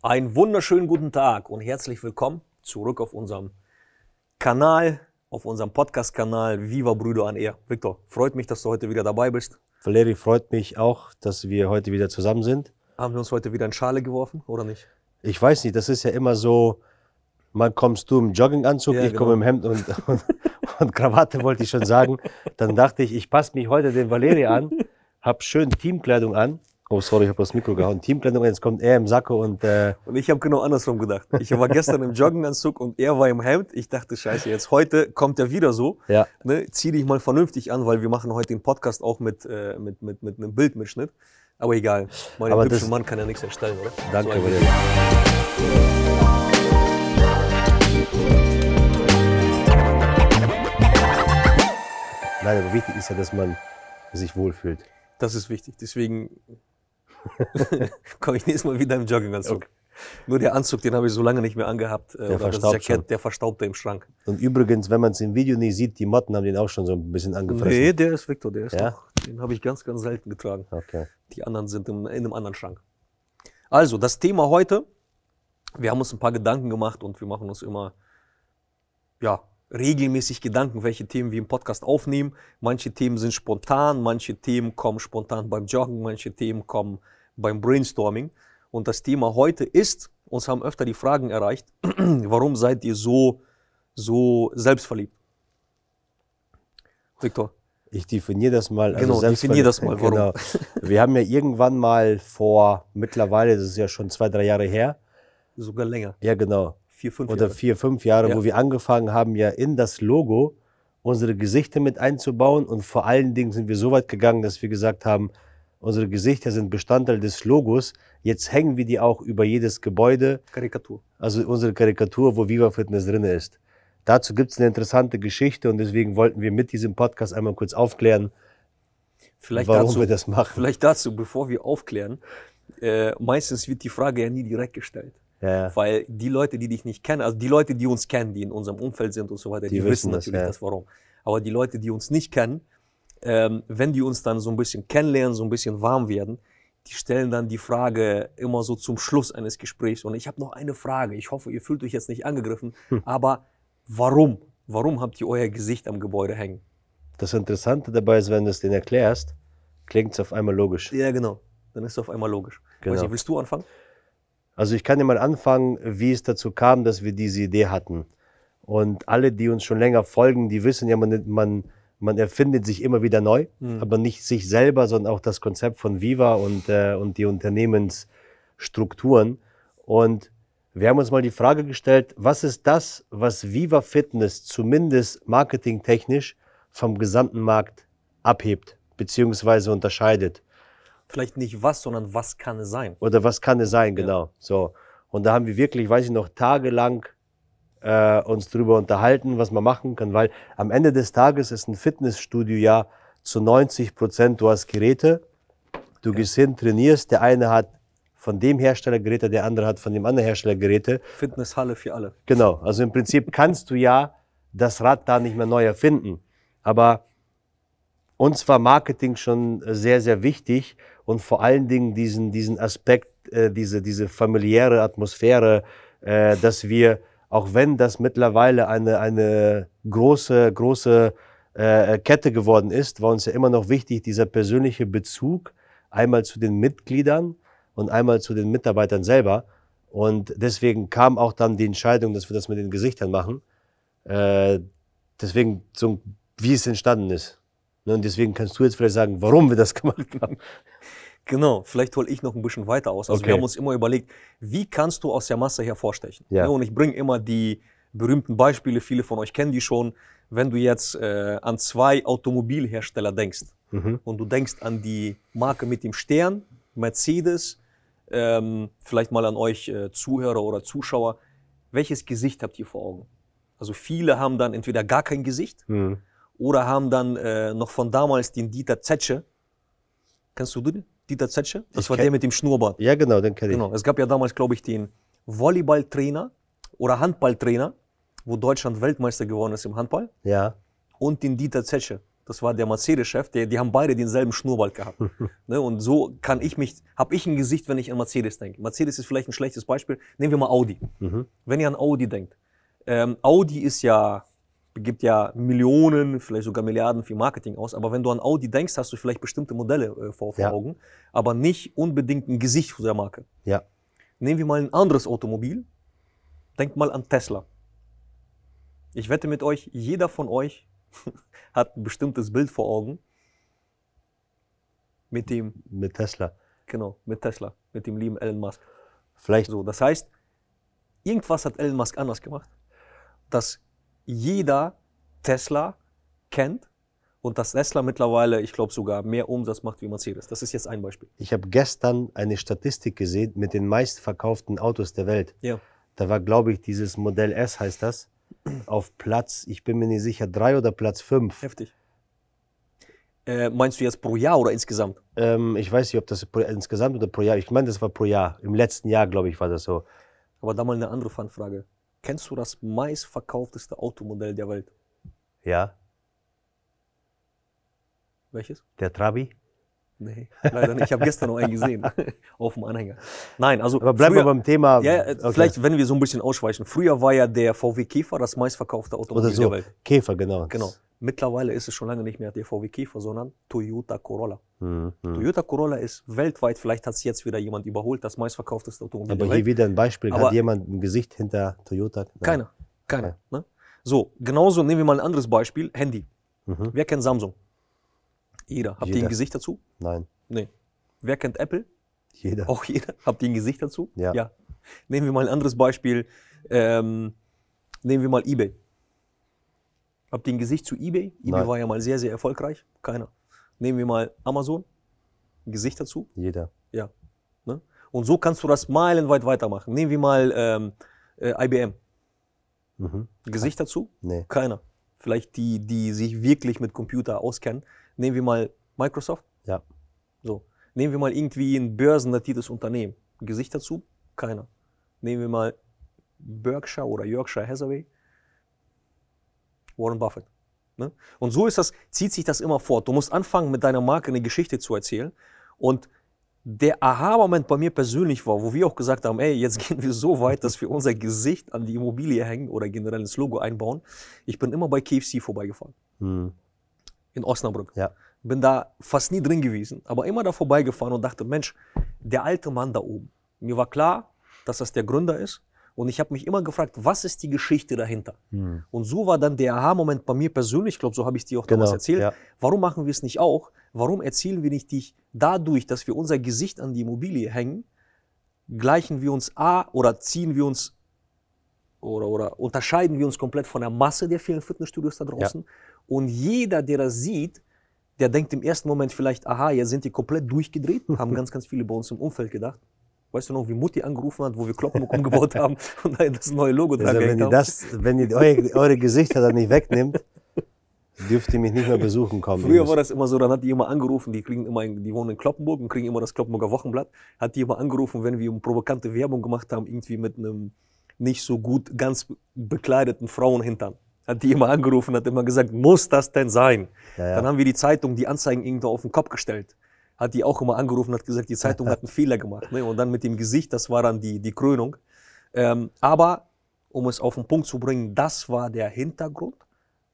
Einen wunderschönen guten Tag und herzlich willkommen zurück auf unserem Kanal, auf unserem Podcast-Kanal Viva Brüder an Air. Victor, freut mich, dass du heute wieder dabei bist. Valeri, freut mich auch, dass wir heute wieder zusammen sind. Haben wir uns heute wieder in Schale geworfen oder nicht? Ich weiß nicht, das ist ja immer so, mal kommst du im Jogginganzug, Ja, ich komme im Hemd und, und, und Krawatte, wollte ich schon sagen. Dann dachte ich, ich passe mich heute den Valeri an, hab schön Teamkleidung an. Oh, sorry, ich habe das Mikro gehauen. Teamkleidung, jetzt kommt er im Sakko und äh, Und ich habe genau andersrum gedacht. Ich war gestern im Jogginganzug und er war im Hemd. Ich dachte, scheiße, jetzt heute kommt er wieder so. ja, Ne, zieh dich mal vernünftig an, weil wir machen heute den Podcast auch mit, äh, mit, mit, mit einem Bildmitschnitt. Aber egal, mein Aber hübschen das- Mann kann ja nichts erstellen, oder? danke, So Valeri. Nein, aber wichtig ist ja, dass man sich wohlfühlt. Das ist wichtig. Deswegen komme ich nächstes Mal wieder im Jogginganzug. Nur der Anzug, den habe ich so lange nicht mehr angehabt. äh, oder das Jackett, schon. der verstaubte im Schrank. Und übrigens, wenn man es im Video nicht sieht, die Motten haben den auch schon so ein bisschen angefressen. Nee, der ist Victor, der ist Ja? noch, den habe ich ganz, ganz selten getragen. Okay. Die anderen sind in einem anderen Schrank. Also, das Thema heute, wir haben uns ein paar Gedanken gemacht und wir machen uns immer, ja, regelmäßig Gedanken, welche Themen wir im Podcast aufnehmen. Manche Themen sind spontan, manche Themen kommen spontan beim Joggen, manche Themen kommen beim Brainstorming. Und das Thema heute ist, uns haben öfter die Fragen erreicht, warum seid ihr so, so selbstverliebt? Victor, Ich definiere das mal. also Genau, definier das mal, warum. Genau. Wir haben ja irgendwann mal vor, mittlerweile, das ist ja schon zwei, drei Jahre her, sogar länger, ja genau, vier, fünf oder Jahre. vier, fünf Jahre, Ja. wo wir angefangen haben, ja in das Logo unsere Gesichter mit einzubauen und vor allen Dingen sind wir so weit gegangen, dass wir gesagt haben, unsere Gesichter sind Bestandteil des Logos, jetzt hängen wir die auch über jedes Gebäude, Karikatur. also unsere Karikatur, wo Viva Fitness drin ist. Dazu gibt es eine interessante Geschichte und deswegen wollten wir mit diesem Podcast einmal kurz aufklären, Vielleicht warum dazu, wir das machen. vielleicht dazu, bevor wir aufklären, äh, meistens wird die Frage ja nie direkt gestellt. Ja. Weil die Leute, die dich nicht kennen, also die Leute, die uns kennen, die in unserem Umfeld sind und so weiter, die, Die wissen das, natürlich ja. das Warum. Aber die Leute, die uns nicht kennen, ähm, wenn die uns dann so ein bisschen kennenlernen, so ein bisschen warm werden, die stellen dann die Frage immer so zum Schluss eines Gesprächs. Und ich habe noch eine Frage. Ich hoffe, ihr fühlt euch jetzt nicht angegriffen. Hm. Aber warum? Warum habt ihr euer Gesicht am Gebäude hängen? Das Interessante dabei ist, wenn du es denen erklärst, klingt es auf einmal logisch. Ja, genau. Dann ist es auf einmal logisch. Genau. Weiß ich, willst du anfangen? Also ich kann dir mal anfangen, wie es dazu kam, dass wir diese Idee hatten. Und alle, die uns schon länger folgen, die wissen ja, man, man, man erfindet sich immer wieder neu, Mhm. aber nicht sich selber, sondern auch das Konzept von Viva und, äh, und die Unternehmensstrukturen. Und wir haben uns mal die Frage gestellt, was ist das, was Viva Fitness zumindest marketingtechnisch vom gesamten Markt abhebt beziehungsweise unterscheidet? Vielleicht nicht was, sondern was kann es sein? Oder was kann es sein, genau. So. Und da haben wir wirklich, weiß ich noch, tagelang äh, uns drüber unterhalten, was man machen kann, weil am Ende des Tages ist ein Fitnessstudio ja zu 90 Prozent, du hast Geräte, du gehst hin, trainierst, der eine hat von dem Hersteller Geräte, der andere hat von dem anderen Hersteller Geräte. Fitnesshalle für alle. Genau, also im Prinzip kannst du ja das Rad da nicht mehr neu erfinden. Aber uns war Marketing schon sehr, sehr wichtig und vor allen Dingen diesen, diesen Aspekt, äh, diese, diese familiäre Atmosphäre, äh, dass wir, auch wenn das mittlerweile eine, eine große, große äh, Kette geworden ist, war uns ja immer noch wichtig, dieser persönliche Bezug einmal zu den Mitgliedern und einmal zu den Mitarbeitern selber. Und deswegen kam auch dann die Entscheidung, dass wir das mit den Gesichtern machen. Äh, deswegen, so, wie es entstanden ist. Ne, Und deswegen kannst du jetzt vielleicht sagen, warum wir das gemacht haben. Genau, vielleicht hole ich noch ein bisschen weiter aus. Also Okay. wir haben uns immer überlegt, wie kannst du aus der Masse hervorstechen? Ja. Ne, Und ich bringe immer die berühmten Beispiele, viele von euch kennen die schon. Wenn du jetzt äh, an zwei Automobilhersteller denkst Mhm. und du denkst an die Marke mit dem Stern, Mercedes, ähm, vielleicht mal an euch äh, Zuhörer oder Zuschauer, welches Gesicht habt ihr vor Augen? Also viele haben dann entweder gar kein Gesicht Mhm. Oder haben dann äh, noch von damals den Dieter Zetsche. Kennst du den? Dieter Zetsche? Das Ich war der mit dem Schnurrbart. Ja, genau, den kenne ich. Genau. Es gab ja damals, glaube ich, den Volleyballtrainer oder Handballtrainer, wo Deutschland Weltmeister geworden ist im Handball, Ja, und den Dieter Zetsche. das war der Mercedes-Chef, der, die haben beide denselben Schnurrbart gehabt. ne? Und so kann ich mich, habe ich ein Gesicht, wenn ich an Mercedes denke. Mercedes ist vielleicht ein schlechtes Beispiel. Nehmen wir mal Audi. Mhm. Wenn ihr an Audi denkt, ähm, Audi ist ja, gibt ja Millionen, vielleicht sogar Milliarden für Marketing aus, aber wenn du an Audi denkst, hast du vielleicht bestimmte Modelle äh, vor, vor Ja. Augen, aber nicht unbedingt ein Gesicht der Marke. Ja. Nehmen wir mal ein anderes Automobil. Denkt mal an Tesla. Ich wette mit euch, jeder von euch hat ein bestimmtes Bild vor Augen mit dem, Mit Tesla. genau, mit Tesla, mit dem lieben Elon Musk. Vielleicht, So, das heißt, irgendwas hat Elon Musk anders gemacht, dass jeder Tesla kennt und dass Tesla mittlerweile, ich glaube, sogar mehr Umsatz macht wie Mercedes. Das ist jetzt ein Beispiel. ich habe gestern eine Statistik gesehen mit den meistverkauften Autos der Welt. Ja. Da war, glaube ich, dieses Modell S heißt das, auf Platz, ich bin mir nicht sicher, drei oder Platz fünf. Heftig. Äh, meinst du jetzt pro Jahr oder insgesamt? Ähm, ich weiß nicht, ob das pro, insgesamt oder pro Jahr, ich meine, das war pro Jahr. Im letzten Jahr, glaube ich, war das so. Aber da mal eine andere Fanfrage. Kennst du das meistverkaufteste Automodell der Welt? Ja, Welches? der Trabi. Nee, leider nicht. Ich habe gestern noch einen gesehen. Auf dem Anhänger. Nein, also. Aber bleiben wir früher- beim Thema. Ja, äh, Okay. vielleicht, wenn wir so ein bisschen ausschweichen. Früher war ja der VW Käfer das meistverkaufte Automobil Oder so. der Welt. Käfer, genau. Genau. Mittlerweile ist es schon lange nicht mehr der VW Käfer, sondern Toyota Corolla. Mhm, mhm. Toyota Corolla ist weltweit, vielleicht hat es jetzt wieder jemand überholt, das meistverkaufteste Automobil Aber hier wieder ein Beispiel. Aber- Hat jemand ein Gesicht hinter Toyota? Nein. Keiner. Keiner. Ne? So, genauso nehmen wir mal ein anderes Beispiel. Handy. Mhm. Wer kennt Samsung? Jeder. Habt ihr Jeder. ein Gesicht dazu? Nein, Nee. Wer kennt Apple? jeder. Auch jeder. Habt ihr ein Gesicht dazu? Ja. Nehmen wir mal ein anderes Beispiel. Ähm, nehmen wir mal eBay. Habt ihr ein Gesicht zu eBay? eBay Nein. war ja mal sehr, sehr erfolgreich. Keiner. Nehmen wir mal Amazon. Ein Gesicht dazu? Jeder. Ja. Ne? Und so kannst du das meilenweit weitermachen. Nehmen wir mal ähm, äh, IBM. Mhm. Gesicht dazu? Nee. Keiner. Vielleicht die, die sich wirklich mit Computer auskennen. Nehmen wir mal Microsoft. Ja. So. Nehmen wir mal irgendwie ein börsennotiertes Unternehmen. Gesicht dazu? Keiner. Nehmen wir mal Berkshire oder Yorkshire Hathaway. Warren Buffett. Ne? Und so ist das, zieht sich das immer fort. Du musst anfangen, mit deiner Marke eine Geschichte zu erzählen. Und der Aha-Moment bei mir persönlich war, wo wir auch gesagt haben, ey, jetzt gehen wir so weit, dass wir unser Gesicht an die Immobilie hängen oder generell ins Logo einbauen. Ich bin immer bei KFC vorbeigefahren, Mhm. in Osnabrück. Ja. Bin da fast nie drin gewesen, aber immer da vorbeigefahren und dachte, Mensch, der alte Mann da oben. Mir war klar, dass das der Gründer ist. Und ich habe mich immer gefragt, was ist die Geschichte dahinter? Mhm. Und so war dann der Aha-Moment bei mir persönlich, ich glaube, so habe ich dir auch damals Genau, erzählt. ja. Warum machen wir es nicht auch? Warum erzählen wir nicht dich dadurch, dass wir unser Gesicht an die Immobilie hängen, gleichen wir uns A oder ziehen wir uns oder, oder unterscheiden wir uns komplett von der Masse der vielen Fitnessstudios da draußen. Und jeder, der das sieht, der denkt im ersten Moment vielleicht, aha, jetzt sind die komplett durchgedreht, haben ganz, ganz viele bei uns im Umfeld gedacht. Weißt du noch, wie Mutti angerufen hat, wo wir Kloppenburg umgebaut haben und da das neue Logo dran Also, wenn ihr das, wenn ihr eure, eure Gesichter dann nicht wegnimmt, dürft ihr mich nicht mehr besuchen kommen. Früher war das immer so, dann hat die immer angerufen, die kriegen immer, die wohnen in Kloppenburg und kriegen immer das Kloppenburger Wochenblatt, hat die immer angerufen, wenn wir provokante Werbung gemacht haben, irgendwie mit einem nicht so gut ganz bekleideten Frauenhintern. Hat die immer angerufen, hat immer gesagt, muss das denn sein? Ja, ja. Dann haben wir die Zeitung, die Anzeigen irgendwo auf den Kopf gestellt. Hat die auch immer angerufen, hat gesagt, die Zeitung hat einen Fehler gemacht. Ne? Und dann mit dem Gesicht, das war dann die, die Krönung. Ähm, aber, um es auf den Punkt zu bringen, das war der Hintergrund,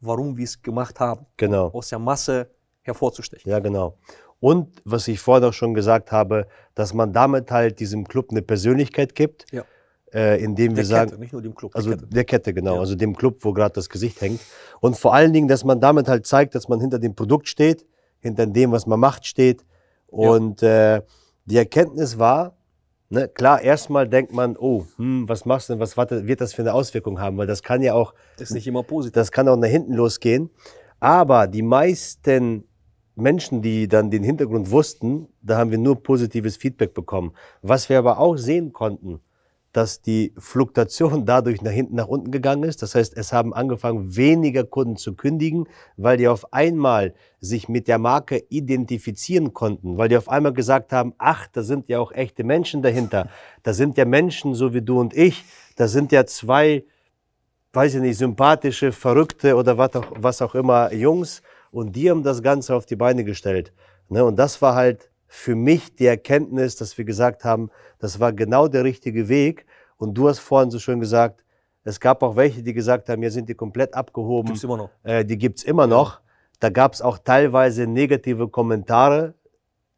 warum wir es gemacht haben Genau. aus der Masse hervorzustechen. Ja, genau. Und was ich vorhin auch schon gesagt habe, dass man damit halt diesem Club eine Persönlichkeit gibt, Ja. äh, indem wir Der sagen, Kette, nicht nur dem Club. also der Kette. der Kette, genau, Ja. also dem Club, wo gerade das Gesicht hängt. Und vor allen Dingen, dass man damit halt zeigt, dass man hinter dem Produkt steht, hinter dem, was man macht, steht. Und äh, die Erkenntnis war, ne, klar, erstmal denkt man, oh, hm, was machst du denn, was wird das für eine Auswirkung haben? Weil das kann ja auch ist nicht immer positiv. das kann auch nach hinten losgehen. Aber die meisten Menschen, die dann den Hintergrund wussten, da haben wir nur positives Feedback bekommen. Was wir aber auch sehen konnten, dass die Fluktuation dadurch nach hinten nach unten gegangen ist. Das heißt, es haben angefangen, weniger Kunden zu kündigen, weil die auf einmal sich mit der Marke identifizieren konnten, weil die auf einmal gesagt haben, ach, da sind ja auch echte Menschen dahinter. Da sind ja Menschen so wie du und ich. Da sind ja zwei weiß ich nicht, sympathische, verrückte oder was auch, was auch immer Jungs Und die haben das Ganze auf die Beine gestellt. Ne? Und das war halt für mich die Erkenntnis, dass wir gesagt haben, das war genau der richtige Weg. Und du hast vorhin so schön gesagt, es gab auch welche, die gesagt haben, hier sind die komplett abgehoben. Gibt's immer noch. Äh, die gibt's immer noch. Da gab es auch teilweise negative Kommentare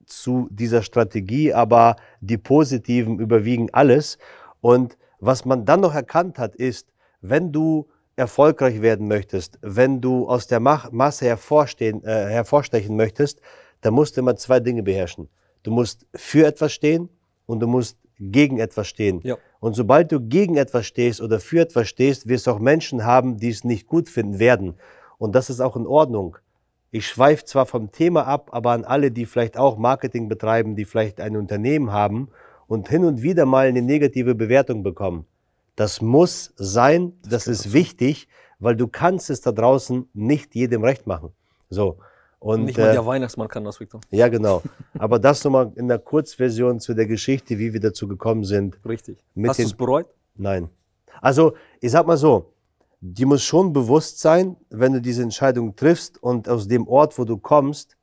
zu dieser Strategie, aber die positiven überwiegen alles. Und was man dann noch erkannt hat, ist, wenn du erfolgreich werden möchtest, wenn du aus der Masse hervorstehen, äh, hervorstechen möchtest, dann musst du immer zwei Dinge beherrschen. Du musst für etwas stehen und du musst gegen etwas stehen. Ja. Und sobald du gegen etwas stehst oder für etwas stehst, wirst du auch Menschen haben, die es nicht gut finden werden. Und das ist auch in Ordnung. Ich schweife zwar vom Thema ab, aber an alle, die vielleicht auch Marketing betreiben, die vielleicht ein Unternehmen haben und hin und wieder mal eine negative Bewertung bekommen. Das muss sein, das, gehört ist wichtig, weil du kannst es da draußen nicht jedem recht machen. So. Und, Nicht mal äh, der Weihnachtsmann kann das, Victor. ja, genau. Aber das nochmal in der Kurzversion zu der Geschichte, wie wir dazu gekommen sind. Richtig. Hast du es bereut? Nein. Also, ich sag mal so, die muss schon bewusst sein, wenn du diese Entscheidung triffst und aus dem Ort, wo du kommst,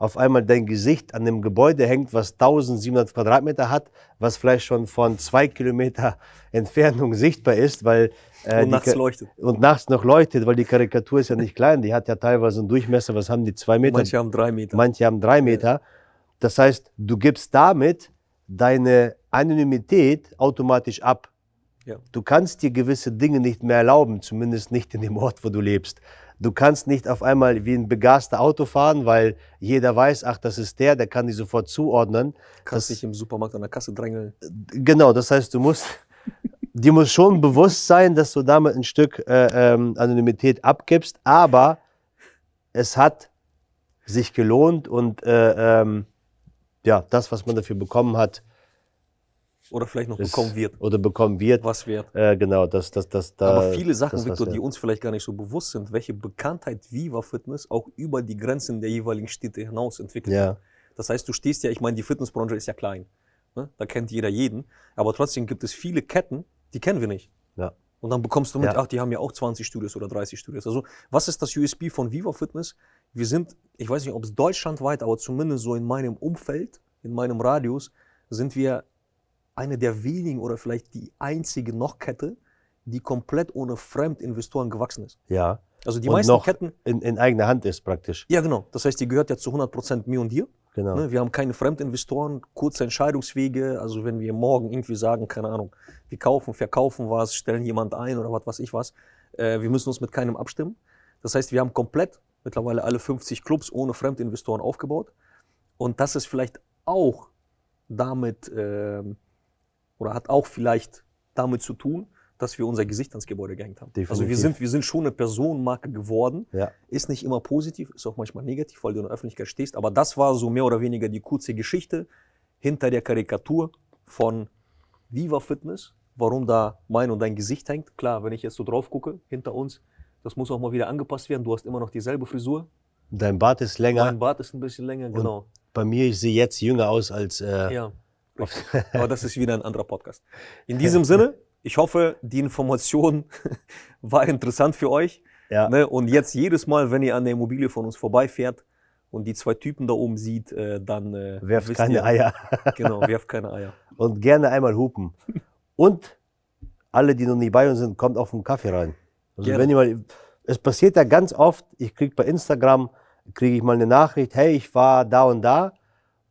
auf einmal dein Gesicht an dem Gebäude hängt, was 1700 Quadratmeter hat, was vielleicht schon von zwei Kilometer Entfernung sichtbar ist, weil äh, Und nachts leuchtet. und nachts noch leuchtet, weil die Karikatur ist ja nicht klein, die hat ja teilweise einen Durchmesser, was haben die, zwei Meter? Manche haben drei Meter. Manche haben drei Meter. Das heißt, du gibst damit deine Anonymität automatisch ab. Ja. Du kannst dir gewisse Dinge nicht mehr erlauben, zumindest nicht in dem Ort, wo du lebst. Du kannst nicht auf einmal wie ein begaster Auto fahren, weil jeder weiß, ach, das ist der, der kann die sofort zuordnen. Kannst Das- dich im Supermarkt an der Kasse drängeln. Genau, das heißt, du musst, dir muss schon bewusst sein, dass du damit ein Stück äh, ähm, Anonymität abgibst, aber es hat sich gelohnt und äh, ähm, ja, das, was man dafür bekommen hat, Oder vielleicht noch ist, bekommen wird. oder bekommen wird, Was wert. äh, genau, das, das, das, da, Aber viele Sachen, das, Victor, die uns vielleicht gar nicht so bewusst sind, welche Bekanntheit Viva Fitness auch über die Grenzen der jeweiligen Städte hinaus entwickelt Ja. hat. Das heißt, du stehst ja, ich meine, die Fitnessbranche ist ja klein. Ne? Da kennt jeder jeden. Aber trotzdem gibt es viele Ketten, die kennen wir nicht. Ja. Und dann bekommst du mit, Ja. ach, die haben ja auch 20 Studios oder 30 Studios. Also, was ist das USB von Viva Fitness? Wir sind, ich weiß nicht, ob es deutschlandweit, aber zumindest so in meinem Umfeld, in meinem Radius, sind wir eine der wenigen oder vielleicht die einzige noch Kette, die komplett ohne Fremdinvestoren gewachsen ist. Ja. Also die und meisten noch Ketten, in, in eigener Hand ist praktisch. ja genau, das heißt, die gehört ja zu 100% mir und dir. Genau. Ne? Wir haben keine Fremdinvestoren, kurze Entscheidungswege. Also wenn wir morgen irgendwie sagen, keine Ahnung, wir kaufen, verkaufen was, stellen jemand ein oder was weiß ich was, äh, wir müssen uns mit keinem abstimmen. Das heißt, wir haben komplett mittlerweile alle 50 Clubs ohne Fremdinvestoren aufgebaut. Und das ist vielleicht auch damit, ähm, oder hat auch vielleicht damit zu tun, dass wir unser Gesicht ans Gebäude gehängt haben. Also wir Definitiv. sind, wir sind schon eine Personenmarke geworden. Ja. Ist nicht immer positiv, ist auch manchmal negativ, weil du in der Öffentlichkeit stehst. Aber das war so mehr oder weniger die kurze Geschichte hinter der Karikatur von Viva Fitness, warum da mein und dein Gesicht hängt. Klar, wenn ich jetzt so drauf gucke, hinter uns, das muss auch mal wieder angepasst werden. Du hast immer noch dieselbe Frisur. Dein Bart ist länger. Mein Bart ist ein bisschen länger, genau. Bei mir, ich sehe jetzt jünger aus als. Äh, Ja, richtig. Aber das ist wieder ein anderer Podcast. In diesem Sinne, ich hoffe, die Information war interessant für euch. Ja. Ne? Und jetzt jedes Mal, wenn ihr an der Immobilie von uns vorbeifährt und die zwei Typen da oben sieht, äh, dann äh, Werft keine ihr, Eier. Genau, werft keine Eier. Und gerne einmal hupen. Und alle, die noch nie bei uns sind, kommt auf den Kaffee rein. Also Gerne. wenn ihr mal, es passiert ja ganz oft, ich kriege bei Instagram, kriege ich mal eine Nachricht, hey, ich war da und da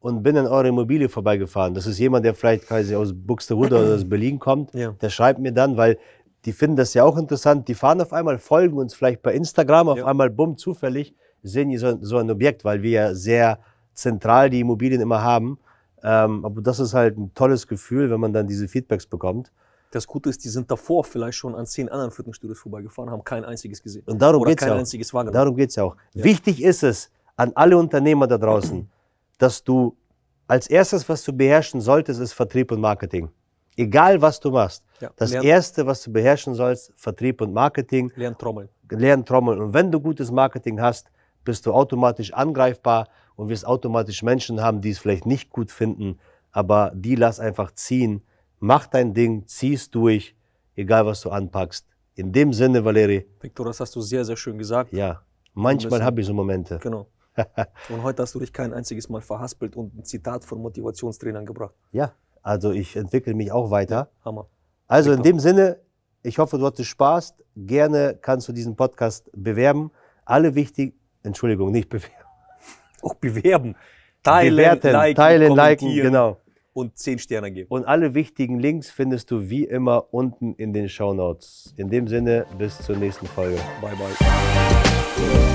und bin an eurer Immobilie vorbeigefahren. Das ist jemand, der vielleicht quasi aus Buxtehude oder aus Berlin kommt. Ja. Der schreibt mir dann, weil die finden das ja auch interessant. Die fahren auf einmal, folgen uns vielleicht bei Instagram, auf Ja. einmal, bumm, zufällig sehen die so, so ein Objekt, weil wir ja sehr zentral die Immobilien immer haben. Ähm, aber das ist halt ein tolles Gefühl, wenn man dann diese Feedbacks bekommt. Das Gute ist, die sind davor vielleicht schon an zehn anderen Fitnessstudios vorbeigefahren, haben kein einziges gesehen. Und darum geht's kein ja auch. Darum geht es ja auch. Wichtig ist es an alle Unternehmer da draußen, dass du als erstes, was du beherrschen solltest, ist Vertrieb und Marketing. Egal, was du machst. Ja, Das lern, Erste, was du beherrschen sollst, Vertrieb und Marketing. lern trommeln. Lern trommeln. Und wenn du gutes Marketing hast, bist du automatisch angreifbar und wirst automatisch Menschen haben, die es vielleicht nicht gut finden, aber die lass einfach ziehen. Mach dein Ding, zieh's durch, egal was du anpackst. In dem Sinne, Valeri, Victor, das hast du sehr, sehr schön gesagt. ja, Manchmal habe ich so Momente. Genau. Und heute hast du dich kein einziges Mal verhaspelt und ein Zitat von Motivationstrainern gebracht. Ja, also ich entwickle mich auch weiter. Hammer. Also in dem Sinne, ich hoffe, du hattest Spaß. Gerne kannst du diesen Podcast bewerben. Alle wichtig, Entschuldigung, nicht bewerben. Auch bewerben. Teilen, Bewerten, liken, teilen, liken, genau. und 10 Sterne geben. Und alle wichtigen Links findest du wie immer unten in den Show Notes. In dem Sinne, bis zur nächsten Folge. Bye, bye.